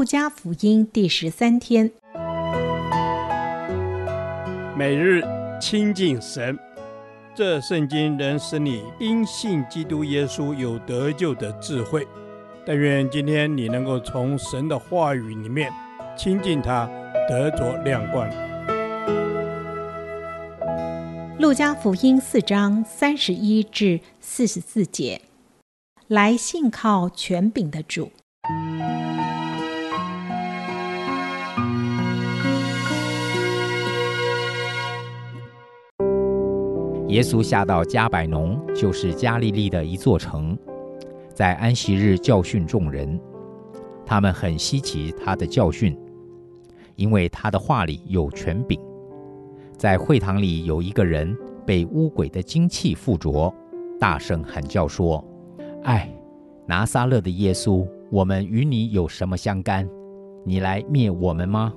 路加福音第十三天，每日亲近神，这圣经能使你因信基督耶稣有得救的智慧。但愿今天你能够从神的话语里面亲近他，得着亮光。路加福音四章三十一至四十四节，来信靠权柄的主。耶稣下到迦百农，就是加利利的一座城，在安息日教训众人。他们很稀奇他的教训，因为他的话里有权柄。在会堂里有一个人被污鬼的精气附着，大声喊叫说：“唉，拿撒勒的耶稣，我们与你有什么相干？你来灭我们吗？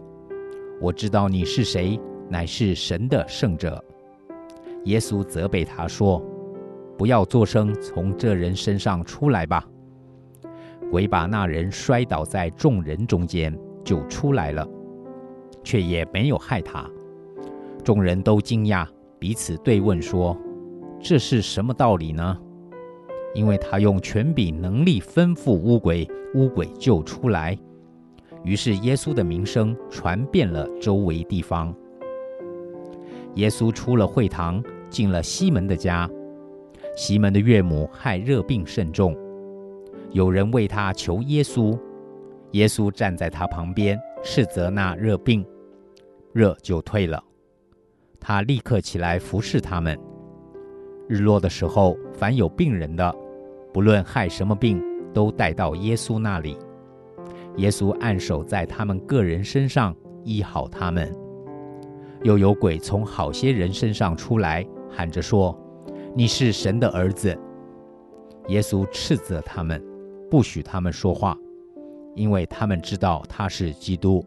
我知道你是谁，乃是神的圣者。”耶稣责备他说：“不要作声，从这人身上出来吧。”鬼把那人摔倒在众人中间，就出来了，却也没有害他。众人都惊讶，彼此对问说：“这是什么道理呢？”因为他用权柄能力吩咐乌鬼，乌鬼就出来。于是耶稣的名声传遍了周围地方。耶稣出了会堂，进了西门的家。西门的岳母害热病甚重，有人为他求耶稣。耶稣站在他旁边，斥责那热病，热就退了。他立刻起来服侍他们。日落的时候，凡有病人的，不论害什么病，都带到耶稣那里。耶稣按手在他们个人身上，医好他们。又有鬼从好些人身上出来，喊着说：“你是神的儿子。”耶稣斥责他们，不许他们说话，因为他们知道他是基督。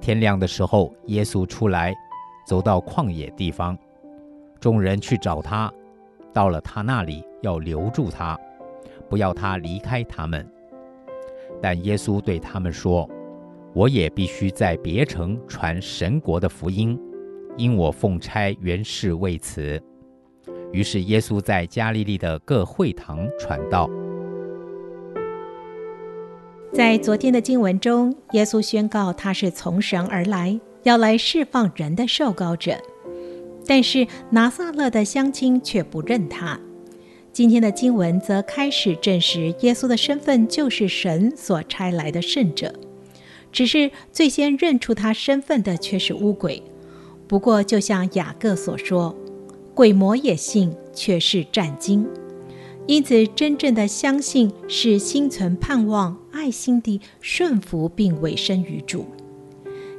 天亮的时候，耶稣出来。走到旷野地方，众人去找他，到了他那里，要留住他，不要他离开他们。但耶稣对他们说：“我也必须在别城传神国的福音，因我奉差原是为此。”于是耶稣在加利利的各会堂传道。在昨天的经文中，耶稣宣告他是从神而来。要来释放人的受膏者，但是拿撒勒的乡亲却不认他。今天的经文则开始证实耶稣的身份就是神所差来的圣者，只是最先认出他身份的却是乌鬼。不过，就像雅各所说，鬼魔也信，却是战惊。因此，真正的相信是心存盼望、爱心地顺服并委身于主。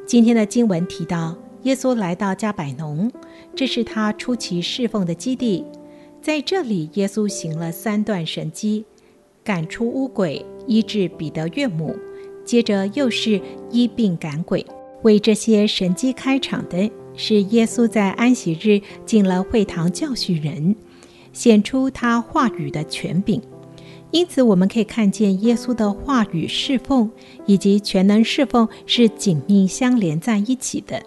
今天的经文提到，耶稣来到迦百农，这是他初期侍奉的基地。在这里，耶稣行了三段神迹，赶出污鬼，医治彼得岳母，接着又是医病赶鬼。为这些神迹开场的是耶稣在安息日进了会堂教训人，显出他话语的权柄。因此，我们可以看见耶稣的话语侍奉以及全能侍奉是紧密相连在一起的。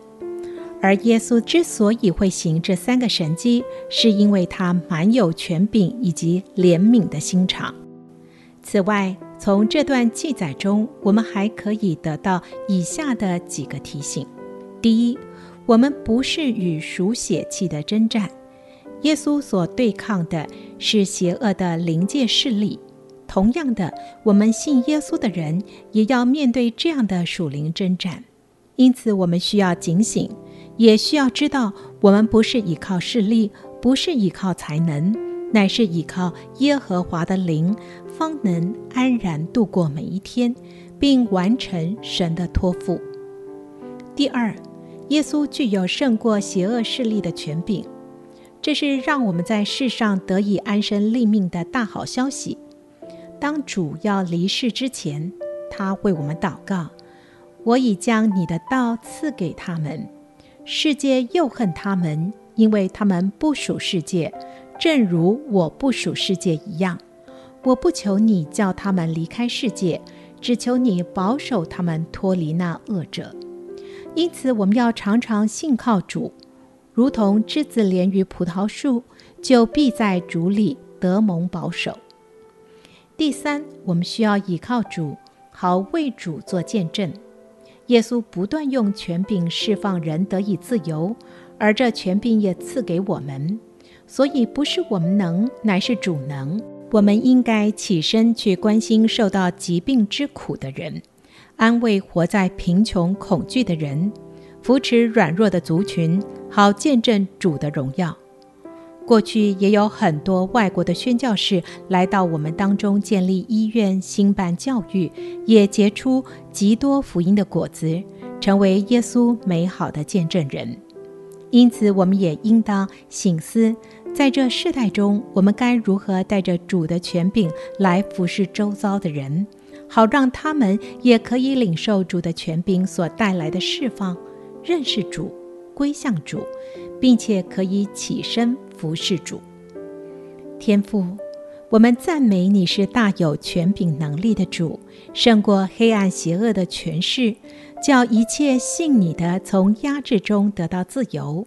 而耶稣之所以会行这三个神迹，是因为他满有权柄以及怜悯的心肠。此外，从这段记载中，我们还可以得到以下的几个提醒：第一，我们不是与属血气的争战，耶稣所对抗的是邪恶的灵界势力。同样的，我们信耶稣的人也要面对这样的属灵征战，因此我们需要警醒，也需要知道，我们不是依靠势力，不是依靠才能，乃是依靠耶和华的灵，方能安然度过每一天，并完成神的托付。第二，耶稣具有胜过邪恶势力的权柄，这是让我们在世上得以安身立命的大好消息。当主要离世之前，他为我们祷告：“我已将你的道赐给他们，世界又恨他们，因为他们不属世界，正如我不属世界一样。我不求你叫他们离开世界，只求你保守他们脱离那恶者。因此，我们要常常信靠主，如同栀子连于葡萄树，就必在主里得蒙保守。第三，我们需要倚靠主，好为主做见证。耶稣不断用权柄释放人得以自由，而这权柄也赐给我们，所以不是我们能，乃是主能。我们应该起身去关心受到疾病之苦的人。安慰活在贫穷恐惧的人，扶持软弱的族群，好见证主的荣耀。过去也有很多外国的宣教士来到我们当中建立医院、兴办教育，也结出极多福音的果子，成为耶稣美好的见证人。因此，我们也应当省思，在这世代中，我们该如何带着主的权柄来服侍周遭的人。好让他们也可以领受主的权柄所带来的释放，认识主，归向主，并且可以起身服侍主。天父，我们赞美你是大有权柄能力的主，胜过黑暗邪恶的权势，叫一切信你的从压制中得到自由，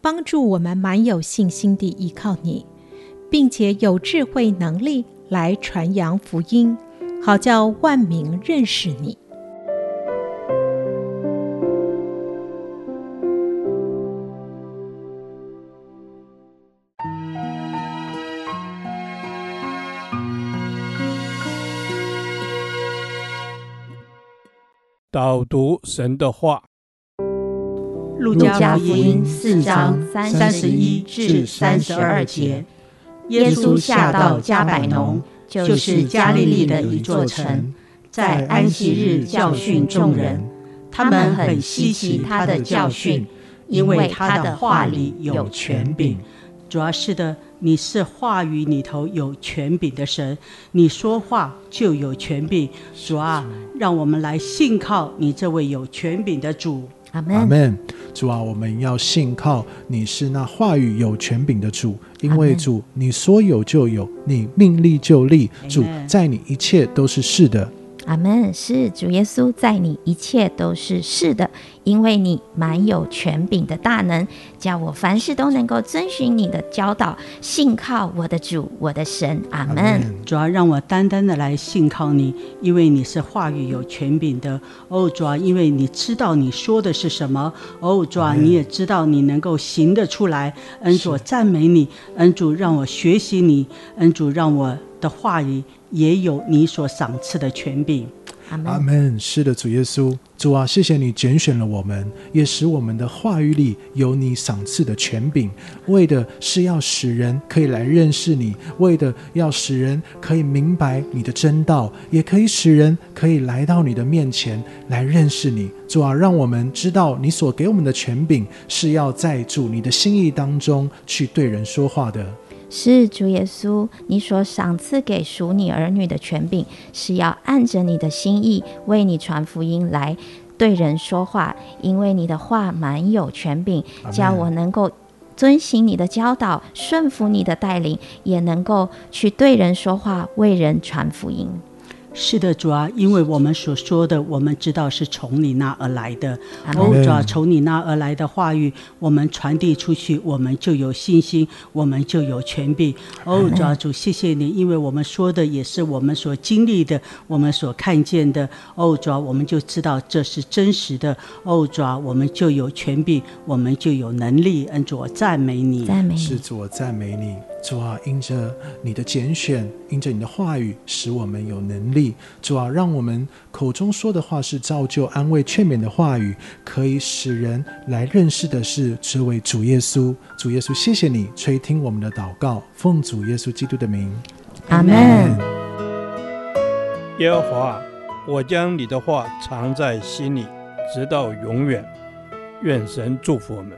帮助我们满有信心地依靠你，并且有智慧能力来传扬福音。好叫万民认识你。导读神的话，《路加福音》四章三十一至三十二节，耶稣下到加百农。就是加利利的一座城，在安息日教训众人，他们很稀奇他的教训，因为他的话里有权柄。主要是的，你是话语里头有权柄的神，你说话就有权柄。主啊，让我们来信靠你这位有权柄的主。阿门。主啊，我们要信靠你是那话语有权柄的主，因为主你说有就有，你命立就立，主在你一切都是是的。阿门。是主耶稣在你一切都是是的，因为你满有权柄的大能，叫我凡事都能够遵循你的教导，信靠我的主，我的神。阿门。主要，让我单单的来信靠你，因为你是话语有权柄的。哦，主啊，因为你知道你说的是什么。哦，主啊，你也知道你能够行得出来。恩主，赞美你。恩主，让我学习你。恩主，让我的话语。也有你所赏赐的权柄，阿门。是的，主耶稣，主啊，谢谢你拣选了我们，也使我们的话语里有你赏赐的权柄，为的是要使人可以来认识你，为的要使人可以明白你的真道，也可以使人可以来到你的面前来认识你。主啊，让我们知道你所给我们的权柄是要在主你的心意当中去对人说话的。是主耶稣，你所赏赐给属你儿女的权柄，是要按着你的心意为你传福音来对人说话，因为你的话满有权柄，叫我能够遵行你的教导，顺服你的带领，也能够去对人说话，为人传福音。是的，主啊，因为我们所说的，我们知道是从你那而来的。哦，主啊，从你那而来的话语，我们传递出去，我们就有信心，我们就有权柄。哦，主啊，主，谢谢你，因为我们说的也是我们所经历的，我们所看见的。哦，主啊，我们就知道这是真实的。哦，主啊，我们就有权柄，我们就有能力。恩主，我赞美你，赞美你，是主，我赞美你。主啊，因着你的拣选，因着你的话语，使我们有能力。主啊，让我们口中说的话是造就、安慰、劝勉的话语，可以使人来认识的是这位主耶稣。主耶稣，谢谢你垂听我们的祷告，奉主耶稣基督的名，阿门。耶和华，我将你的话藏在心里，直到永远。愿神祝福我们。